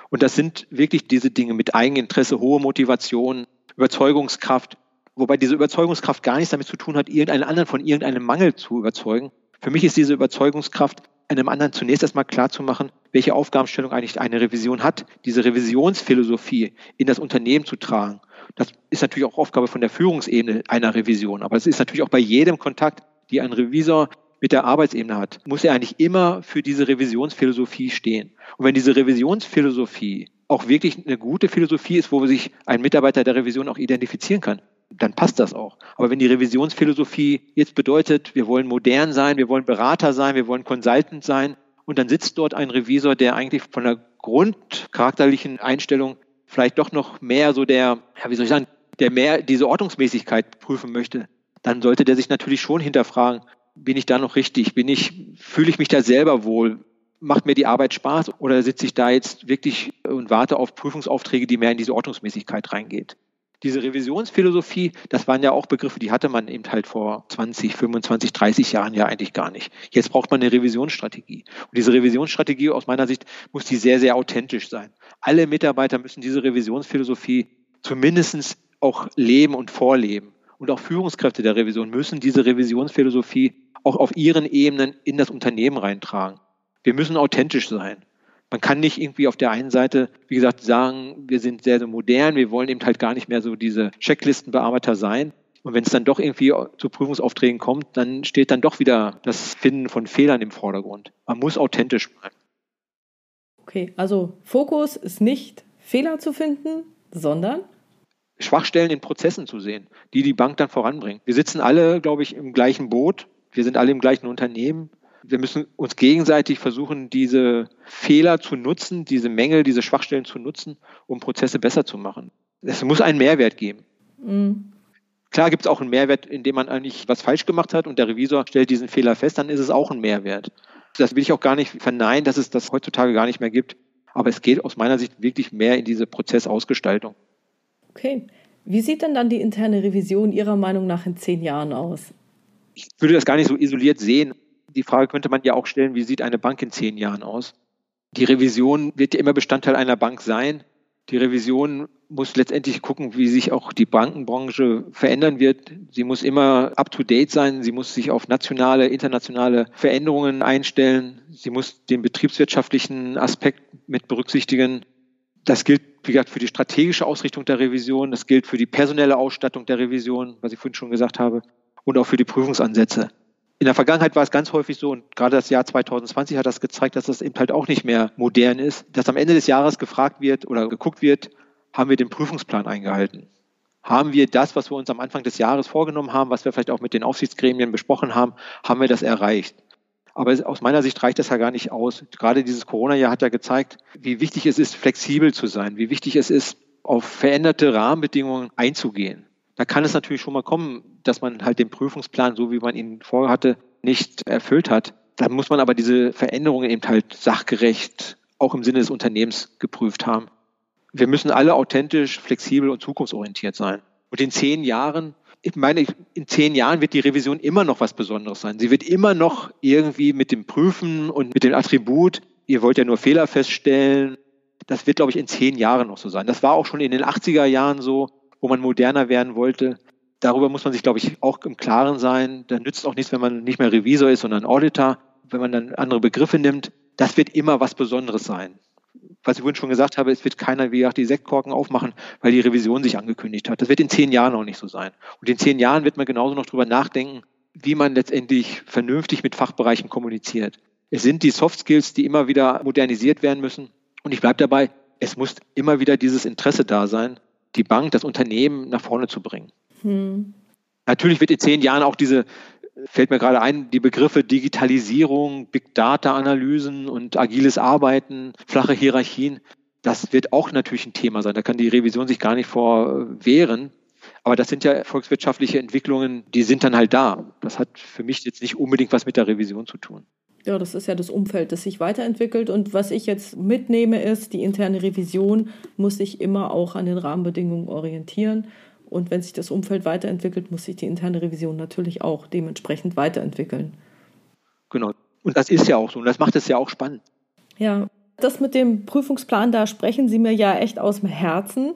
Und das sind wirklich diese Dinge mit Eigeninteresse, hohe Motivation, Überzeugungskraft, Wobei diese Überzeugungskraft gar nichts damit zu tun hat, irgendeinen anderen von irgendeinem Mangel zu überzeugen. Für mich ist diese Überzeugungskraft, einem anderen zunächst erstmal klarzumachen, welche Aufgabenstellung eigentlich eine Revision hat, diese Revisionsphilosophie in das Unternehmen zu tragen. Das ist natürlich auch Aufgabe von der Führungsebene einer Revision, aber es ist natürlich auch bei jedem Kontakt, die ein Revisor mit der Arbeitsebene hat, muss er eigentlich immer für diese Revisionsphilosophie stehen. Und wenn diese Revisionsphilosophie auch wirklich eine gute Philosophie ist, wo sich ein Mitarbeiter der Revision auch identifizieren kann, dann passt das auch. Aber wenn die Revisionsphilosophie jetzt bedeutet, wir wollen modern sein, wir wollen Berater sein, wir wollen Consultant sein, und dann sitzt dort ein Revisor, der eigentlich von der grundcharakterlichen Einstellung vielleicht doch noch mehr so der, ja, wie soll ich sagen, der mehr diese Ordnungsmäßigkeit prüfen möchte, dann sollte der sich natürlich schon hinterfragen, bin ich da noch richtig? Bin ich, fühle ich mich da selber wohl? Macht mir die Arbeit Spaß oder sitze ich da jetzt wirklich und warte auf Prüfungsaufträge, die mehr in diese Ordnungsmäßigkeit reingeht? Diese Revisionsphilosophie, das waren ja auch Begriffe, die hatte man eben halt vor 20, 25, 30 Jahren ja eigentlich gar nicht. Jetzt braucht man eine Revisionsstrategie. Und diese Revisionsstrategie aus meiner Sicht muss die sehr, sehr authentisch sein. Alle Mitarbeiter müssen diese Revisionsphilosophie zumindest auch leben und vorleben. Und auch Führungskräfte der Revision müssen diese Revisionsphilosophie auch auf ihren Ebenen in das Unternehmen reintragen. Wir müssen authentisch sein. Man kann nicht irgendwie auf der einen Seite, wie gesagt, sagen, wir sind sehr, sehr modern, wir wollen eben halt gar nicht mehr so diese Checklistenbearbeiter sein. Und wenn es dann doch irgendwie zu Prüfungsaufträgen kommt, dann steht dann doch wieder das Finden von Fehlern im Vordergrund. Man muss authentisch bleiben. Okay, also Fokus ist nicht Fehler zu finden, sondern Schwachstellen in Prozessen zu sehen, die die Bank dann voranbringen. Wir sitzen alle, glaube ich, im gleichen Boot. Wir sind alle im gleichen Unternehmen wir müssen uns gegenseitig versuchen, diese Fehler zu nutzen, diese Mängel, diese Schwachstellen zu nutzen, um Prozesse besser zu machen. Es muss einen Mehrwert geben. Mhm. Klar gibt es auch einen Mehrwert, indem man eigentlich was falsch gemacht hat und der Revisor stellt diesen Fehler fest, dann ist es auch ein Mehrwert. Das will ich auch gar nicht verneinen, dass es das heutzutage gar nicht mehr gibt. Aber es geht aus meiner Sicht wirklich mehr in diese Prozessausgestaltung. Okay. Wie sieht denn dann die interne Revision Ihrer Meinung nach in zehn Jahren aus? Ich würde das gar nicht so isoliert sehen die Frage könnte man ja auch stellen, wie sieht eine Bank in zehn Jahren aus? Die Revision wird ja immer Bestandteil einer Bank sein. Die Revision muss letztendlich gucken, wie sich auch die Bankenbranche verändern wird. Sie muss immer up-to-date sein. Sie muss sich auf nationale, internationale Veränderungen einstellen. Sie muss den betriebswirtschaftlichen Aspekt mit berücksichtigen. Das gilt, wie gesagt, für die strategische Ausrichtung der Revision. Das gilt für die personelle Ausstattung der Revision, was ich vorhin schon gesagt habe, und auch für die Prüfungsansätze in der Vergangenheit war es ganz häufig so, und gerade das Jahr 2020 hat das gezeigt, dass das eben halt auch nicht mehr modern ist, dass am Ende des Jahres gefragt wird oder geguckt wird, haben wir den Prüfungsplan eingehalten? Haben wir das, was wir uns am Anfang des Jahres vorgenommen haben, was wir vielleicht auch mit den Aufsichtsgremien besprochen haben, haben wir das erreicht? Aber aus meiner Sicht reicht das ja gar nicht aus. Gerade dieses Corona-Jahr hat ja gezeigt, wie wichtig es ist, flexibel zu sein, wie wichtig es ist, auf veränderte Rahmenbedingungen einzugehen. Da kann es natürlich schon mal kommen, dass man halt den Prüfungsplan, so wie man ihn vorhatte, nicht erfüllt hat. Da muss man aber diese Veränderungen eben halt sachgerecht auch im Sinne des Unternehmens geprüft haben. Wir müssen alle authentisch, flexibel und zukunftsorientiert sein. Und in zehn Jahren, ich meine, in zehn Jahren wird die Revision immer noch was Besonderes sein. Sie wird immer noch irgendwie mit dem Prüfen und mit dem Attribut, ihr wollt ja nur Fehler feststellen, das wird, glaube ich, in zehn Jahren noch so sein. Das war auch schon in den 80er Jahren so wo man moderner werden wollte. Darüber muss man sich, glaube ich, auch im Klaren sein. Da nützt auch nichts, wenn man nicht mehr Revisor ist, sondern Auditor, wenn man dann andere Begriffe nimmt. Das wird immer was Besonderes sein. Was ich vorhin schon gesagt habe, es wird keiner wie auch die Sektkorken aufmachen, weil die Revision sich angekündigt hat. Das wird in zehn Jahren auch nicht so sein. Und in zehn Jahren wird man genauso noch darüber nachdenken, wie man letztendlich vernünftig mit Fachbereichen kommuniziert. Es sind die Soft Skills, die immer wieder modernisiert werden müssen. Und ich bleibe dabei, es muss immer wieder dieses Interesse da sein, die Bank, das Unternehmen nach vorne zu bringen. Hm. Natürlich wird in zehn Jahren auch diese, fällt mir gerade ein, die Begriffe Digitalisierung, Big Data Analysen und agiles Arbeiten, flache Hierarchien, das wird auch natürlich ein Thema sein. Da kann die Revision sich gar nicht vor wehren. Aber das sind ja volkswirtschaftliche Entwicklungen, die sind dann halt da. Das hat für mich jetzt nicht unbedingt was mit der Revision zu tun. Ja, das ist ja das Umfeld, das sich weiterentwickelt. Und was ich jetzt mitnehme, ist, die interne Revision muss sich immer auch an den Rahmenbedingungen orientieren. Und wenn sich das Umfeld weiterentwickelt, muss sich die interne Revision natürlich auch dementsprechend weiterentwickeln. Genau. Und das ist ja auch so. Und das macht es ja auch spannend. Ja, das mit dem Prüfungsplan, da sprechen Sie mir ja echt aus dem Herzen.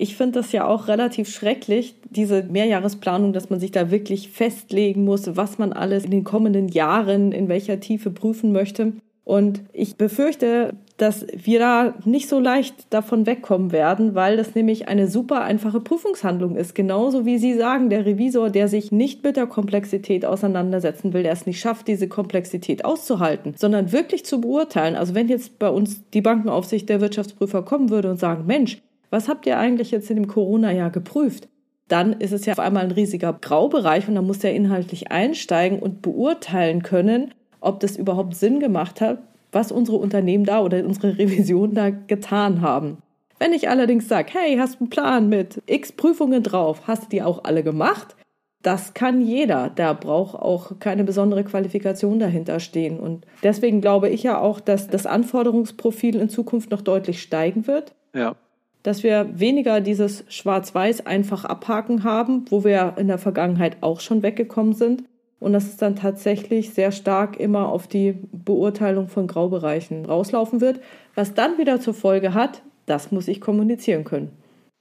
Ich finde das ja auch relativ schrecklich, diese Mehrjahresplanung, dass man sich da wirklich festlegen muss, was man alles in den kommenden Jahren in welcher Tiefe prüfen möchte. Und ich befürchte, dass wir da nicht so leicht davon wegkommen werden, weil das nämlich eine super einfache Prüfungshandlung ist. Genauso wie Sie sagen, der Revisor, der sich nicht mit der Komplexität auseinandersetzen will, der es nicht schafft, diese Komplexität auszuhalten, sondern wirklich zu beurteilen. Also wenn jetzt bei uns die Bankenaufsicht der Wirtschaftsprüfer kommen würde und sagen, Mensch, was habt ihr eigentlich jetzt in dem Corona-Jahr geprüft? Dann ist es ja auf einmal ein riesiger Graubereich und dann muss der inhaltlich einsteigen und beurteilen können, ob das überhaupt Sinn gemacht hat, was unsere Unternehmen da oder unsere Revision da getan haben. Wenn ich allerdings sage, hey, hast einen Plan mit x Prüfungen drauf, hast du die auch alle gemacht? Das kann jeder. Da braucht auch keine besondere Qualifikation dahinter stehen. Und deswegen glaube ich ja auch, dass das Anforderungsprofil in Zukunft noch deutlich steigen wird. Ja. Dass wir weniger dieses Schwarz-Weiß einfach abhaken haben, wo wir in der Vergangenheit auch schon weggekommen sind, und dass es dann tatsächlich sehr stark immer auf die Beurteilung von Graubereichen rauslaufen wird, was dann wieder zur Folge hat, das muss ich kommunizieren können.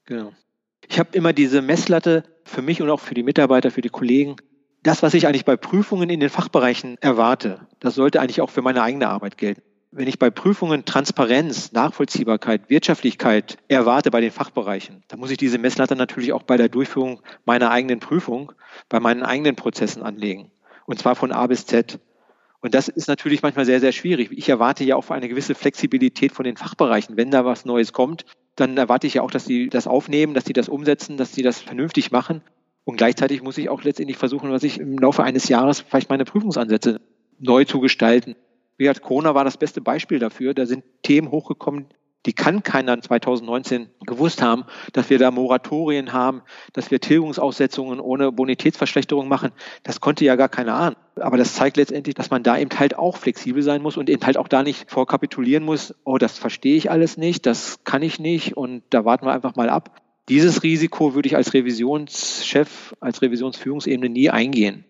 Genau. Ich habe immer diese Messlatte für mich und auch für die Mitarbeiter, für die Kollegen. Das, was ich eigentlich bei Prüfungen in den Fachbereichen erwarte, das sollte eigentlich auch für meine eigene Arbeit gelten. Wenn ich bei Prüfungen Transparenz, Nachvollziehbarkeit, Wirtschaftlichkeit erwarte bei den Fachbereichen, dann muss ich diese Messlatte natürlich auch bei der Durchführung meiner eigenen Prüfung, bei meinen eigenen Prozessen anlegen. Und zwar von A bis Z. Und das ist natürlich manchmal sehr, sehr schwierig. Ich erwarte ja auch eine gewisse Flexibilität von den Fachbereichen. Wenn da was Neues kommt, dann erwarte ich ja auch, dass sie das aufnehmen, dass sie das umsetzen, dass sie das vernünftig machen. Und gleichzeitig muss ich auch letztendlich versuchen, was ich im Laufe eines Jahres vielleicht meine Prüfungsansätze neu zu gestalten. Wie gesagt, Corona war das beste Beispiel dafür. Da sind Themen hochgekommen, die kann keiner 2019 gewusst haben, dass wir da Moratorien haben, dass wir Tilgungsaussetzungen ohne Bonitätsverschlechterung machen. Das konnte ja gar keiner ahnen. Aber das zeigt letztendlich, dass man da eben halt auch flexibel sein muss und eben halt auch da nicht vorkapitulieren muss, oh, das verstehe ich alles nicht, das kann ich nicht und da warten wir einfach mal ab. Dieses Risiko würde ich als Revisionschef, als Revisionsführungsebene nie eingehen.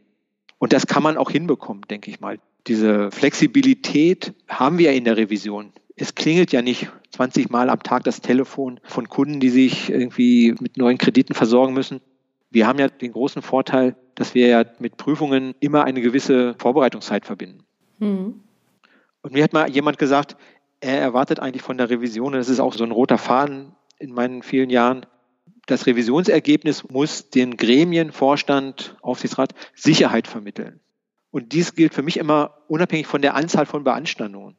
Und das kann man auch hinbekommen, denke ich mal. Diese Flexibilität haben wir in der Revision. Es klingelt ja nicht 20 Mal am Tag das Telefon von Kunden, die sich irgendwie mit neuen Krediten versorgen müssen. Wir haben ja den großen Vorteil, dass wir ja mit Prüfungen immer eine gewisse Vorbereitungszeit verbinden. Mhm. Und mir hat mal jemand gesagt, er erwartet eigentlich von der Revision, und das ist auch so ein roter Faden in meinen vielen Jahren, das Revisionsergebnis muss den Gremien, Vorstand, Aufsichtsrat Sicherheit vermitteln. Und dies gilt für mich immer unabhängig von der Anzahl von Beanstandungen.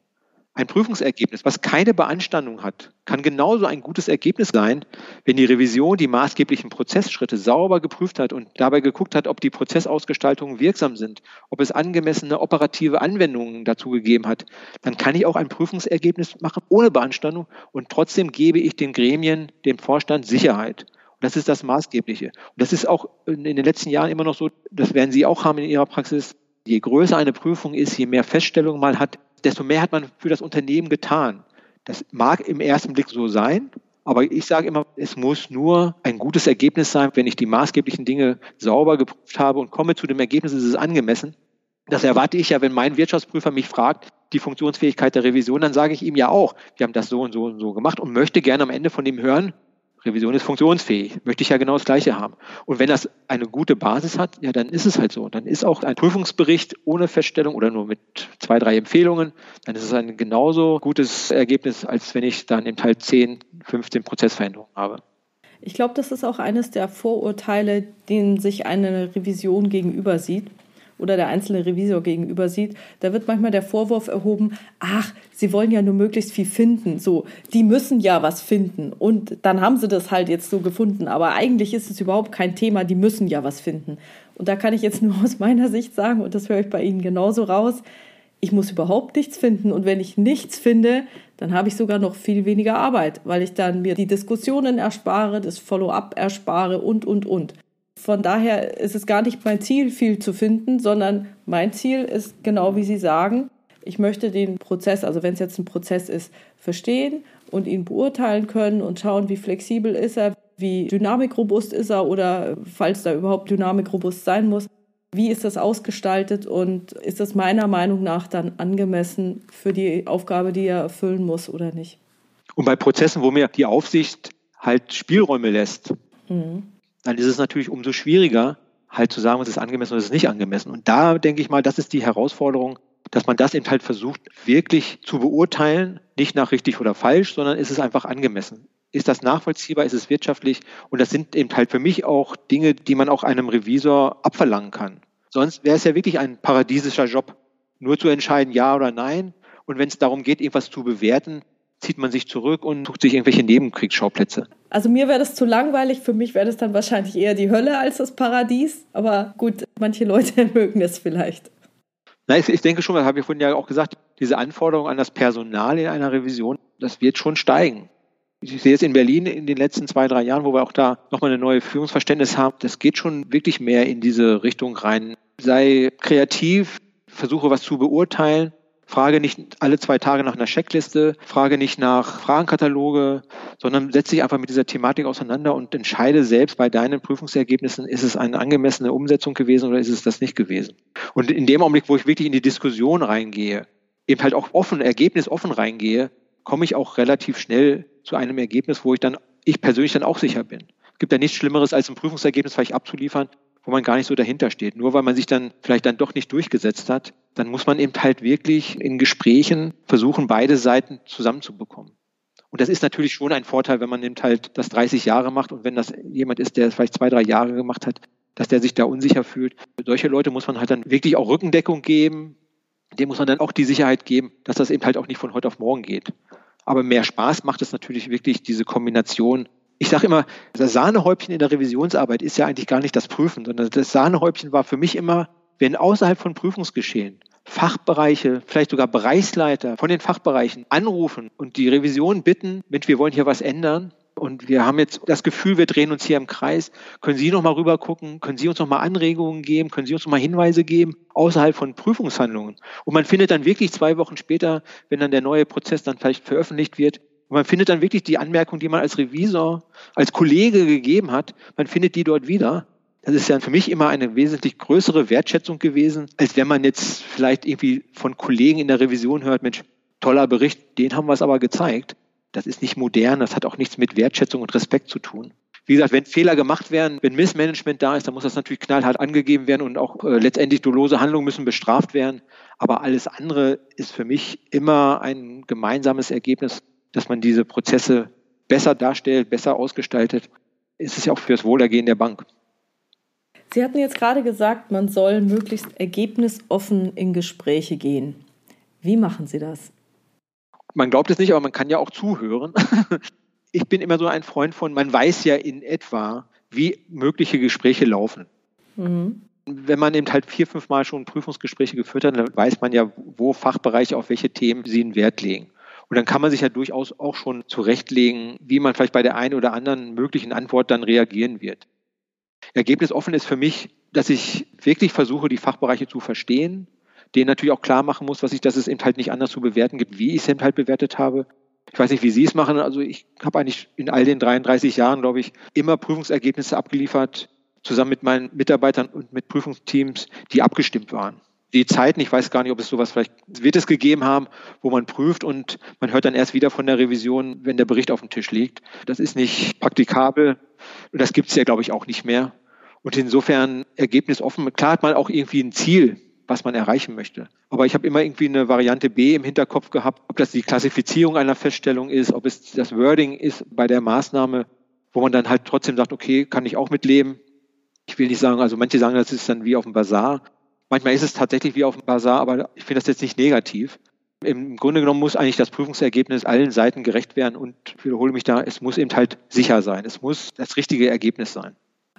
Ein Prüfungsergebnis, was keine Beanstandung hat, kann genauso ein gutes Ergebnis sein, wenn die Revision die maßgeblichen Prozessschritte sauber geprüft hat und dabei geguckt hat, ob die Prozessausgestaltungen wirksam sind, ob es angemessene operative Anwendungen dazu gegeben hat. Dann kann ich auch ein Prüfungsergebnis machen ohne Beanstandung und trotzdem gebe ich den Gremien, dem Vorstand Sicherheit. Und das ist das Maßgebliche. Und das ist auch in den letzten Jahren immer noch so, das werden Sie auch haben in Ihrer Praxis, Je größer eine Prüfung ist, je mehr Feststellungen man hat, desto mehr hat man für das Unternehmen getan. Das mag im ersten Blick so sein, aber ich sage immer, es muss nur ein gutes Ergebnis sein, wenn ich die maßgeblichen Dinge sauber geprüft habe und komme zu dem Ergebnis, es ist angemessen. Das erwarte ich ja, wenn mein Wirtschaftsprüfer mich fragt, die Funktionsfähigkeit der Revision, dann sage ich ihm ja auch, wir haben das so und so und so gemacht und möchte gerne am Ende von ihm hören, Revision ist funktionsfähig. Möchte ich ja genau das Gleiche haben. Und wenn das eine gute Basis hat, ja, dann ist es halt so. Dann ist auch ein Prüfungsbericht ohne Feststellung oder nur mit zwei, drei Empfehlungen, dann ist es ein genauso gutes Ergebnis, als wenn ich dann im Teil 10, 15 Prozessveränderungen habe. Ich glaube, das ist auch eines der Vorurteile, denen sich eine Revision gegenüber sieht oder der einzelne Revisor gegenüber sieht, da wird manchmal der Vorwurf erhoben, ach, sie wollen ja nur möglichst viel finden, so, die müssen ja was finden und dann haben sie das halt jetzt so gefunden, aber eigentlich ist es überhaupt kein Thema, die müssen ja was finden. Und da kann ich jetzt nur aus meiner Sicht sagen, und das höre ich bei Ihnen genauso raus, ich muss überhaupt nichts finden und wenn ich nichts finde, dann habe ich sogar noch viel weniger Arbeit, weil ich dann mir die Diskussionen erspare, das Follow-up erspare und, und, und. Von daher ist es gar nicht mein Ziel, viel zu finden, sondern mein Ziel ist genau wie Sie sagen, ich möchte den Prozess, also wenn es jetzt ein Prozess ist, verstehen und ihn beurteilen können und schauen, wie flexibel ist er, wie dynamikrobust ist er oder falls da überhaupt dynamikrobust sein muss, wie ist das ausgestaltet und ist das meiner Meinung nach dann angemessen für die Aufgabe, die er erfüllen muss oder nicht. Und bei Prozessen, wo mir die Aufsicht halt Spielräume lässt, mhm. Dann ist es natürlich umso schwieriger, halt zu sagen, was ist angemessen oder was ist nicht angemessen. Und da denke ich mal, das ist die Herausforderung, dass man das eben halt versucht, wirklich zu beurteilen, nicht nach richtig oder falsch, sondern ist es einfach angemessen. Ist das nachvollziehbar? Ist es wirtschaftlich? Und das sind eben halt für mich auch Dinge, die man auch einem Revisor abverlangen kann. Sonst wäre es ja wirklich ein paradiesischer Job, nur zu entscheiden, ja oder nein. Und wenn es darum geht, irgendwas zu bewerten, zieht man sich zurück und sucht sich irgendwelche Nebenkriegsschauplätze. Also mir wäre das zu langweilig, für mich wäre das dann wahrscheinlich eher die Hölle als das Paradies. Aber gut, manche Leute mögen es vielleicht. Na, ich, denke schon, das habe ich vorhin ja auch gesagt, diese Anforderung an das Personal in einer Revision, das wird schon steigen. Ich sehe es in Berlin in den letzten zwei, drei Jahren, wo wir auch da nochmal eine neue Führungsverständnis haben. Das geht schon wirklich mehr in diese Richtung rein. Sei kreativ, versuche was zu beurteilen Frage nicht alle zwei Tage nach einer Checkliste, frage nicht nach Fragenkataloge, sondern setze dich einfach mit dieser Thematik auseinander und entscheide selbst bei deinen Prüfungsergebnissen, ist es eine angemessene Umsetzung gewesen oder ist es das nicht gewesen. Und in dem Augenblick, wo ich wirklich in die Diskussion reingehe, eben halt auch offen, ergebnisoffen reingehe, komme ich auch relativ schnell zu einem Ergebnis, wo ich dann, ich persönlich dann auch sicher bin. Es gibt ja nichts Schlimmeres, als ein Prüfungsergebnis vielleicht abzuliefern, wo man gar nicht so dahinter steht. Nur weil man sich dann vielleicht dann doch nicht durchgesetzt hat, dann muss man eben halt wirklich in Gesprächen versuchen, beide Seiten zusammenzubekommen. Und das ist natürlich schon ein Vorteil, wenn man eben halt das 30 Jahre macht und wenn das jemand ist, der vielleicht zwei, drei Jahre gemacht hat, dass der sich da unsicher fühlt. Für solche Leute muss man halt dann wirklich auch Rückendeckung geben. Dem muss man dann auch die Sicherheit geben, dass das eben halt auch nicht von heute auf morgen geht. Aber mehr Spaß macht es natürlich wirklich diese Kombination ich sage immer, das Sahnehäubchen in der Revisionsarbeit ist ja eigentlich gar nicht das Prüfen, sondern das Sahnehäubchen war für mich immer, wenn außerhalb von Prüfungsgeschehen Fachbereiche, vielleicht sogar Bereichsleiter von den Fachbereichen anrufen und die Revision bitten, Mensch, wir wollen hier was ändern, und wir haben jetzt das Gefühl, wir drehen uns hier im Kreis. Können Sie noch mal rüber gucken? Können Sie uns noch mal Anregungen geben? Können Sie uns noch mal Hinweise geben außerhalb von Prüfungshandlungen? Und man findet dann wirklich zwei Wochen später, wenn dann der neue Prozess dann vielleicht veröffentlicht wird, und man findet dann wirklich die Anmerkung, die man als Revisor, als Kollege gegeben hat, man findet die dort wieder. Das ist ja für mich immer eine wesentlich größere Wertschätzung gewesen, als wenn man jetzt vielleicht irgendwie von Kollegen in der Revision hört, Mensch, toller Bericht, den haben wir es aber gezeigt. Das ist nicht modern, das hat auch nichts mit Wertschätzung und Respekt zu tun. Wie gesagt, wenn Fehler gemacht werden, wenn Missmanagement da ist, dann muss das natürlich knallhart angegeben werden und auch äh, letztendlich dolose Handlungen müssen bestraft werden. Aber alles andere ist für mich immer ein gemeinsames Ergebnis dass man diese Prozesse besser darstellt, besser ausgestaltet, ist es ja auch für das Wohlergehen der Bank. Sie hatten jetzt gerade gesagt, man soll möglichst ergebnisoffen in Gespräche gehen. Wie machen Sie das? Man glaubt es nicht, aber man kann ja auch zuhören. Ich bin immer so ein Freund von, man weiß ja in etwa, wie mögliche Gespräche laufen. Mhm. Wenn man eben halt vier, fünf Mal schon Prüfungsgespräche geführt hat, dann weiß man ja, wo Fachbereiche auf welche Themen sie einen Wert legen. Und dann kann man sich ja durchaus auch schon zurechtlegen, wie man vielleicht bei der einen oder anderen möglichen Antwort dann reagieren wird. Ergebnis offen ist für mich, dass ich wirklich versuche, die Fachbereiche zu verstehen, denen natürlich auch klar machen muss, was ich, dass es eben halt nicht anders zu bewerten gibt, wie ich es eben halt bewertet habe. Ich weiß nicht, wie Sie es machen. Also ich habe eigentlich in all den 33 Jahren, glaube ich, immer Prüfungsergebnisse abgeliefert, zusammen mit meinen Mitarbeitern und mit Prüfungsteams, die abgestimmt waren die Zeiten, ich weiß gar nicht, ob es sowas vielleicht wird es gegeben haben, wo man prüft und man hört dann erst wieder von der Revision, wenn der Bericht auf dem Tisch liegt. Das ist nicht praktikabel und das gibt es ja, glaube ich, auch nicht mehr. Und insofern Ergebnis offen. Klar hat man auch irgendwie ein Ziel, was man erreichen möchte. Aber ich habe immer irgendwie eine Variante B im Hinterkopf gehabt, ob das die Klassifizierung einer Feststellung ist, ob es das Wording ist bei der Maßnahme, wo man dann halt trotzdem sagt, okay, kann ich auch mitleben. Ich will nicht sagen, also manche sagen, das ist dann wie auf dem Bazar. Manchmal ist es tatsächlich wie auf dem Bazar, aber ich finde das jetzt nicht negativ. Im Grunde genommen muss eigentlich das Prüfungsergebnis allen Seiten gerecht werden und ich wiederhole mich da, es muss eben halt sicher sein. Es muss das richtige Ergebnis sein.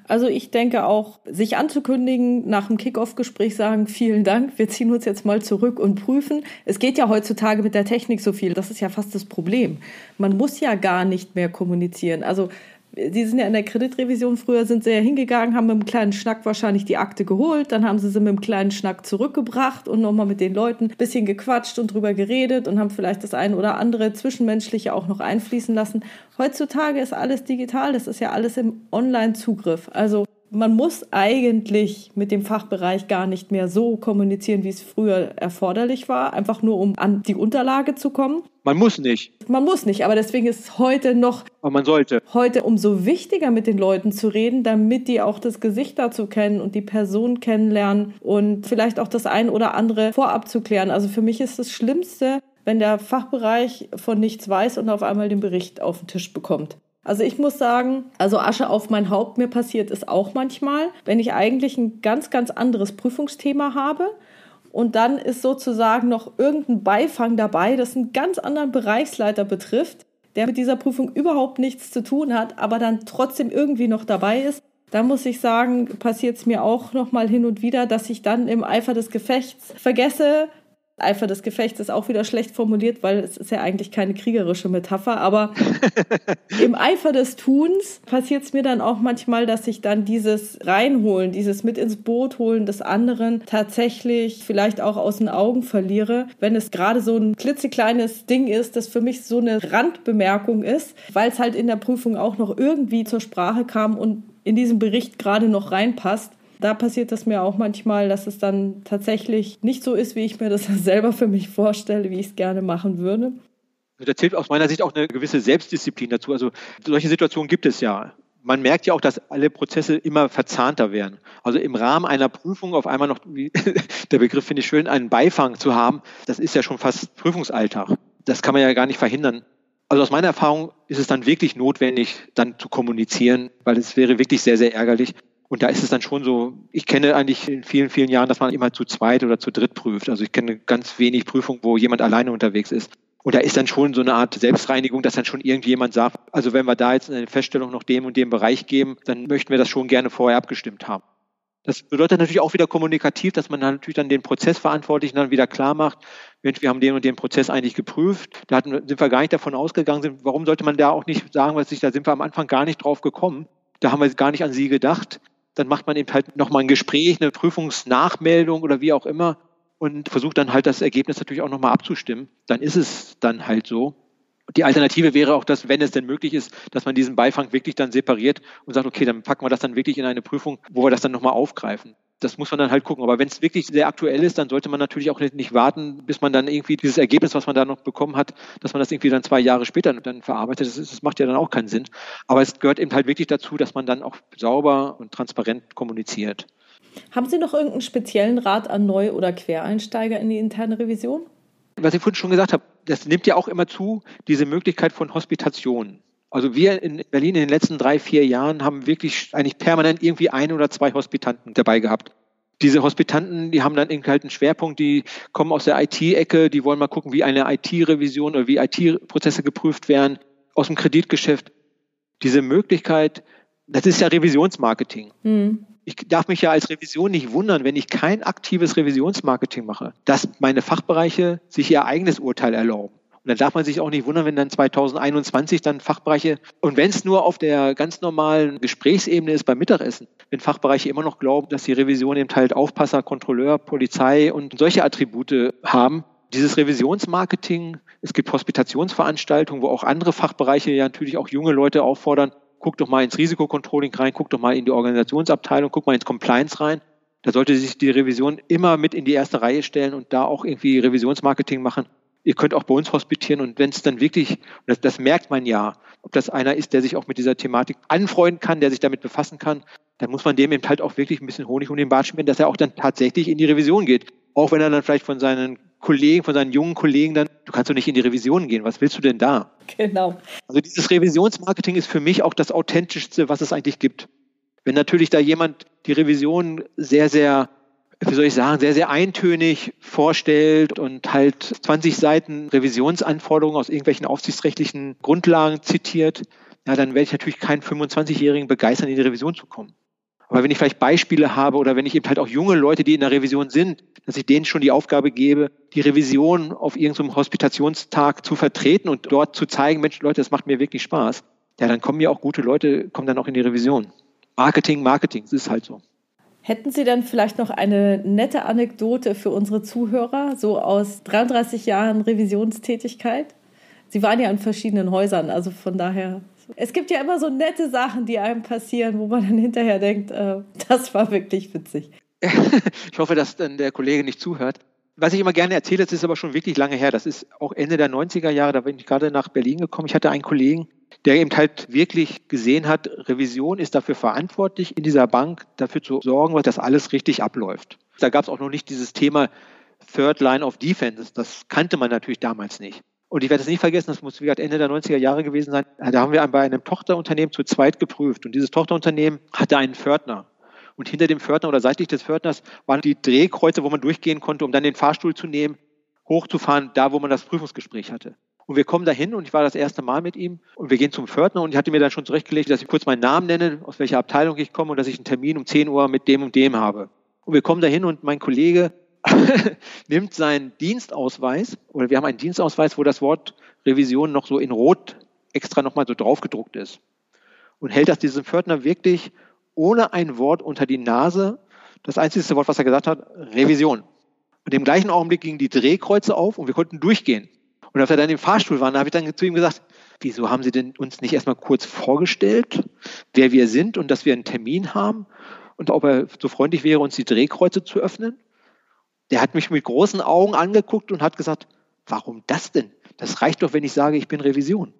Also ich denke auch, sich anzukündigen, nach dem Kickoff-Gespräch sagen, vielen Dank, wir ziehen uns jetzt mal zurück und prüfen. Es geht ja heutzutage mit der Technik so viel, das ist ja fast das Problem. Man muss ja gar nicht mehr kommunizieren. Also Sie sind ja in der Kreditrevision früher sind sie ja hingegangen, haben mit einem kleinen Schnack wahrscheinlich die Akte geholt, dann haben sie sie mit einem kleinen Schnack zurückgebracht und nochmal mit den Leuten ein bisschen gequatscht und drüber geredet und haben vielleicht das eine oder andere Zwischenmenschliche auch noch einfließen lassen. Heutzutage ist alles digital, das ist ja alles im Online-Zugriff. Also man muss eigentlich mit dem Fachbereich gar nicht mehr so kommunizieren, wie es früher erforderlich war, einfach nur um an die Unterlage zu kommen. Man muss nicht. Man muss nicht, aber deswegen ist es heute noch. Aber man sollte. Heute umso wichtiger mit den Leuten zu reden, damit die auch das Gesicht dazu kennen und die Person kennenlernen und vielleicht auch das ein oder andere vorab zu klären. Also für mich ist das Schlimmste, wenn der Fachbereich von nichts weiß und auf einmal den Bericht auf den Tisch bekommt. Also ich muss sagen, also Asche auf mein Haupt mir passiert ist auch manchmal, wenn ich eigentlich ein ganz, ganz anderes Prüfungsthema habe und dann ist sozusagen noch irgendein Beifang dabei, das einen ganz anderen Bereichsleiter betrifft, der mit dieser Prüfung überhaupt nichts zu tun hat, aber dann trotzdem irgendwie noch dabei ist. Da muss ich sagen, passiert es mir auch noch mal hin und wieder, dass ich dann im Eifer des Gefechts vergesse, Eifer des Gefechts ist auch wieder schlecht formuliert, weil es ist ja eigentlich keine kriegerische Metapher, aber im Eifer des Tuns passiert es mir dann auch manchmal, dass ich dann dieses Reinholen, dieses mit ins Boot holen des anderen tatsächlich vielleicht auch aus den Augen verliere, wenn es gerade so ein klitzekleines Ding ist, das für mich so eine Randbemerkung ist, weil es halt in der Prüfung auch noch irgendwie zur Sprache kam und in diesem Bericht gerade noch reinpasst da passiert das mir auch manchmal, dass es dann tatsächlich nicht so ist, wie ich mir das selber für mich vorstelle, wie ich es gerne machen würde. Da zählt aus meiner Sicht auch eine gewisse Selbstdisziplin dazu. Also solche Situationen gibt es ja. Man merkt ja auch, dass alle Prozesse immer verzahnter werden. Also im Rahmen einer Prüfung auf einmal noch, wie, der Begriff finde ich schön, einen Beifang zu haben, das ist ja schon fast Prüfungsalltag. Das kann man ja gar nicht verhindern. Also aus meiner Erfahrung ist es dann wirklich notwendig, dann zu kommunizieren, weil es wäre wirklich sehr, sehr ärgerlich, und da ist es dann schon so, ich kenne eigentlich in vielen, vielen Jahren, dass man immer zu zweit oder zu dritt prüft. Also ich kenne ganz wenig Prüfungen, wo jemand alleine unterwegs ist. Und da ist dann schon so eine Art Selbstreinigung, dass dann schon irgendjemand sagt, also wenn wir da jetzt eine Feststellung noch dem und dem Bereich geben, dann möchten wir das schon gerne vorher abgestimmt haben. Das bedeutet natürlich auch wieder kommunikativ, dass man dann natürlich dann den Prozessverantwortlichen dann wieder klar macht, Mensch, wir haben den und den Prozess eigentlich geprüft, da hatten, sind wir gar nicht davon ausgegangen, warum sollte man da auch nicht sagen, was sich, da sind wir am Anfang gar nicht drauf gekommen, da haben wir gar nicht an Sie gedacht dann macht man eben halt nochmal ein Gespräch, eine Prüfungsnachmeldung oder wie auch immer und versucht dann halt das Ergebnis natürlich auch nochmal abzustimmen. Dann ist es dann halt so. Die Alternative wäre auch, dass, wenn es denn möglich ist, dass man diesen Beifang wirklich dann separiert und sagt, okay, dann packen wir das dann wirklich in eine Prüfung, wo wir das dann nochmal aufgreifen das muss man dann halt gucken. Aber wenn es wirklich sehr aktuell ist, dann sollte man natürlich auch nicht warten, bis man dann irgendwie dieses Ergebnis, was man da noch bekommen hat, dass man das irgendwie dann zwei Jahre später dann verarbeitet. Das, ist, das macht ja dann auch keinen Sinn. Aber es gehört eben halt wirklich dazu, dass man dann auch sauber und transparent kommuniziert. Haben Sie noch irgendeinen speziellen Rat an Neu- oder Quereinsteiger in die interne Revision? Was ich vorhin schon gesagt habe, das nimmt ja auch immer zu, diese Möglichkeit von Hospitation. Also wir in Berlin in den letzten drei, vier Jahren haben wirklich eigentlich permanent irgendwie ein oder zwei Hospitanten dabei gehabt. Diese Hospitanten, die haben dann irgendwie halt einen Schwerpunkt, die kommen aus der IT-Ecke, die wollen mal gucken, wie eine IT-Revision oder wie IT-Prozesse geprüft werden, aus dem Kreditgeschäft. Diese Möglichkeit, das ist ja Revisionsmarketing. Mhm. Ich darf mich ja als Revision nicht wundern, wenn ich kein aktives Revisionsmarketing mache, dass meine Fachbereiche sich ihr eigenes Urteil erlauben. Und dann darf man sich auch nicht wundern, wenn dann 2021 dann Fachbereiche, und wenn es nur auf der ganz normalen Gesprächsebene ist beim Mittagessen, wenn Fachbereiche immer noch glauben, dass die Revision eben halt Aufpasser, Kontrolleur, Polizei und solche Attribute haben, dieses Revisionsmarketing, es gibt Hospitationsveranstaltungen, wo auch andere Fachbereiche ja natürlich auch junge Leute auffordern, guck doch mal ins Risikocontrolling rein, guck doch mal in die Organisationsabteilung, guck mal ins Compliance rein. Da sollte sich die Revision immer mit in die erste Reihe stellen und da auch irgendwie Revisionsmarketing machen ihr könnt auch bei uns hospitieren und wenn es dann wirklich, das, das merkt man ja, ob das einer ist, der sich auch mit dieser Thematik anfreunden kann, der sich damit befassen kann, dann muss man dem eben halt auch wirklich ein bisschen Honig um den Bart schmieren, dass er auch dann tatsächlich in die Revision geht. Auch wenn er dann vielleicht von seinen Kollegen, von seinen jungen Kollegen dann, du kannst doch nicht in die Revision gehen, was willst du denn da? Genau. Also dieses Revisionsmarketing ist für mich auch das authentischste, was es eigentlich gibt. Wenn natürlich da jemand die Revision sehr, sehr wie soll ich sagen, sehr, sehr eintönig vorstellt und halt 20 Seiten Revisionsanforderungen aus irgendwelchen aufsichtsrechtlichen Grundlagen zitiert, ja, dann werde ich natürlich keinen 25-Jährigen begeistern, in die Revision zu kommen. Aber wenn ich vielleicht Beispiele habe oder wenn ich eben halt auch junge Leute, die in der Revision sind, dass ich denen schon die Aufgabe gebe, die Revision auf irgendeinem Hospitationstag zu vertreten und dort zu zeigen, Mensch, Leute, das macht mir wirklich Spaß. Ja, dann kommen ja auch gute Leute, kommen dann auch in die Revision. Marketing, Marketing, das ist halt so. Hätten Sie dann vielleicht noch eine nette Anekdote für unsere Zuhörer, so aus 33 Jahren Revisionstätigkeit, Sie waren ja in verschiedenen Häusern, also von daher. Es gibt ja immer so nette Sachen, die einem passieren, wo man dann hinterher denkt, äh, das war wirklich witzig. ich hoffe, dass dann der Kollege nicht zuhört. Was ich immer gerne erzähle, das ist aber schon wirklich lange her. Das ist auch Ende der 90er Jahre, da bin ich gerade nach Berlin gekommen. Ich hatte einen Kollegen, der eben halt wirklich gesehen hat, Revision ist dafür verantwortlich, in dieser Bank dafür zu sorgen, dass alles richtig abläuft. Da gab es auch noch nicht dieses Thema Third Line of Defense. Das kannte man natürlich damals nicht. Und ich werde es nicht vergessen, das muss wie gesagt Ende der 90er Jahre gewesen sein. Da haben wir bei einem Tochterunternehmen zu zweit geprüft. Und dieses Tochterunternehmen hatte einen Pförtner. Und hinter dem Pförtner oder seitlich des Pförtners waren die Drehkreuze, wo man durchgehen konnte, um dann den Fahrstuhl zu nehmen, hochzufahren, da wo man das Prüfungsgespräch hatte. Und wir kommen dahin und ich war das erste Mal mit ihm und wir gehen zum Pförtner und ich hatte mir dann schon zurechtgelegt, dass ich kurz meinen Namen nenne, aus welcher Abteilung ich komme und dass ich einen Termin um 10 Uhr mit dem und dem habe. Und wir kommen dahin und mein Kollege nimmt seinen Dienstausweis oder wir haben einen Dienstausweis, wo das Wort Revision noch so in Rot extra nochmal so draufgedruckt ist und hält das diesem Pförtner wirklich ohne ein Wort unter die Nase. Das einzige Wort, was er gesagt hat, Revision. Und im gleichen Augenblick gingen die Drehkreuze auf und wir konnten durchgehen. Und als wir dann im Fahrstuhl waren, habe ich dann zu ihm gesagt, wieso haben Sie denn uns nicht erstmal kurz vorgestellt, wer wir sind und dass wir einen Termin haben und ob er so freundlich wäre, uns die Drehkreuze zu öffnen? Der hat mich mit großen Augen angeguckt und hat gesagt, warum das denn? Das reicht doch, wenn ich sage, ich bin Revision.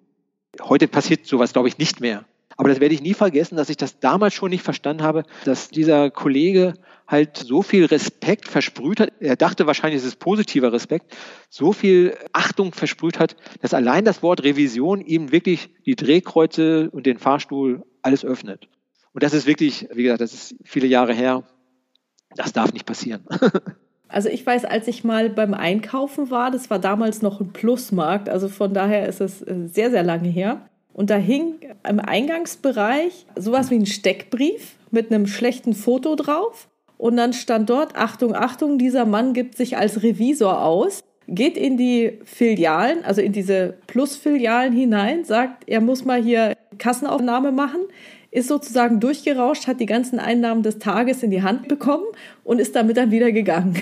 Heute passiert sowas, glaube ich, nicht mehr. Aber das werde ich nie vergessen, dass ich das damals schon nicht verstanden habe, dass dieser Kollege halt so viel Respekt versprüht hat. Er dachte wahrscheinlich, es ist positiver Respekt, so viel Achtung versprüht hat, dass allein das Wort Revision ihm wirklich die Drehkreuze und den Fahrstuhl alles öffnet. Und das ist wirklich, wie gesagt, das ist viele Jahre her. Das darf nicht passieren. Also ich weiß, als ich mal beim Einkaufen war, das war damals noch ein Plusmarkt, also von daher ist es äh, sehr, sehr lange her. Und da hing im Eingangsbereich sowas wie ein Steckbrief mit einem schlechten Foto drauf. Und dann stand dort, Achtung, Achtung, dieser Mann gibt sich als Revisor aus, geht in die Filialen, also in diese Plus-Filialen hinein, sagt, er muss mal hier Kassenaufnahme machen, ist sozusagen durchgerauscht, hat die ganzen Einnahmen des Tages in die Hand bekommen und ist damit dann wieder gegangen.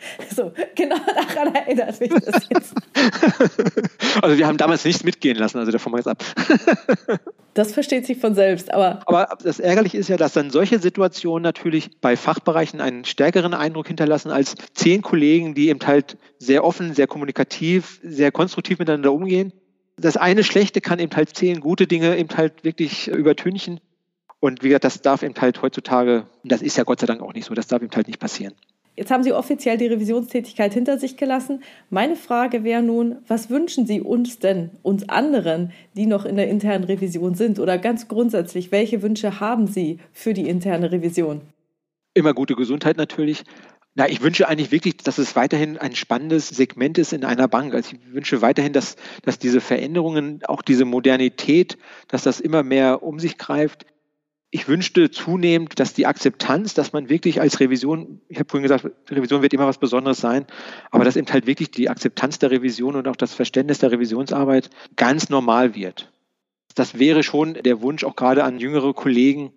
So, genau daran erinnert mich das jetzt. Also wir haben damals nichts mitgehen lassen, also davon mal jetzt ab. Das versteht sich von selbst, aber. Aber das Ärgerliche ist ja, dass dann solche Situationen natürlich bei Fachbereichen einen stärkeren Eindruck hinterlassen als zehn Kollegen, die eben halt sehr offen, sehr kommunikativ, sehr konstruktiv miteinander umgehen. Das eine Schlechte kann eben halt zehn gute Dinge eben halt wirklich übertünchen. Und wie gesagt, das darf eben halt heutzutage, und das ist ja Gott sei Dank auch nicht so, das darf eben halt nicht passieren. Jetzt haben Sie offiziell die Revisionstätigkeit hinter sich gelassen. Meine Frage wäre nun, was wünschen Sie uns denn, uns anderen, die noch in der internen Revision sind? Oder ganz grundsätzlich, welche Wünsche haben Sie für die interne Revision? Immer gute Gesundheit natürlich. Na, ich wünsche eigentlich wirklich, dass es weiterhin ein spannendes Segment ist in einer Bank. Also ich wünsche weiterhin, dass, dass diese Veränderungen, auch diese Modernität, dass das immer mehr um sich greift ich wünschte zunehmend, dass die Akzeptanz, dass man wirklich als Revision, ich habe vorhin gesagt, Revision wird immer was Besonderes sein, aber dass eben halt wirklich die Akzeptanz der Revision und auch das Verständnis der Revisionsarbeit ganz normal wird. Das wäre schon der Wunsch auch gerade an jüngere Kollegen.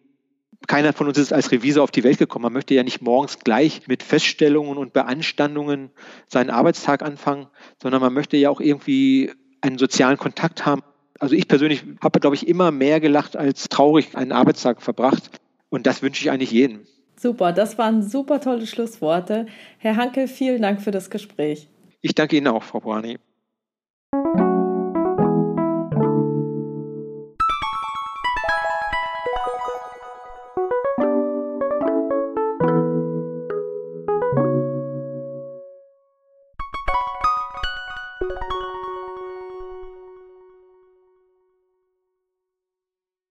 Keiner von uns ist als Revisor auf die Welt gekommen. Man möchte ja nicht morgens gleich mit Feststellungen und Beanstandungen seinen Arbeitstag anfangen, sondern man möchte ja auch irgendwie einen sozialen Kontakt haben also ich persönlich habe, glaube ich, immer mehr gelacht als traurig einen Arbeitstag verbracht. Und das wünsche ich eigentlich jedem. Super, das waren super tolle Schlussworte. Herr Hanke, vielen Dank für das Gespräch. Ich danke Ihnen auch, Frau Boani.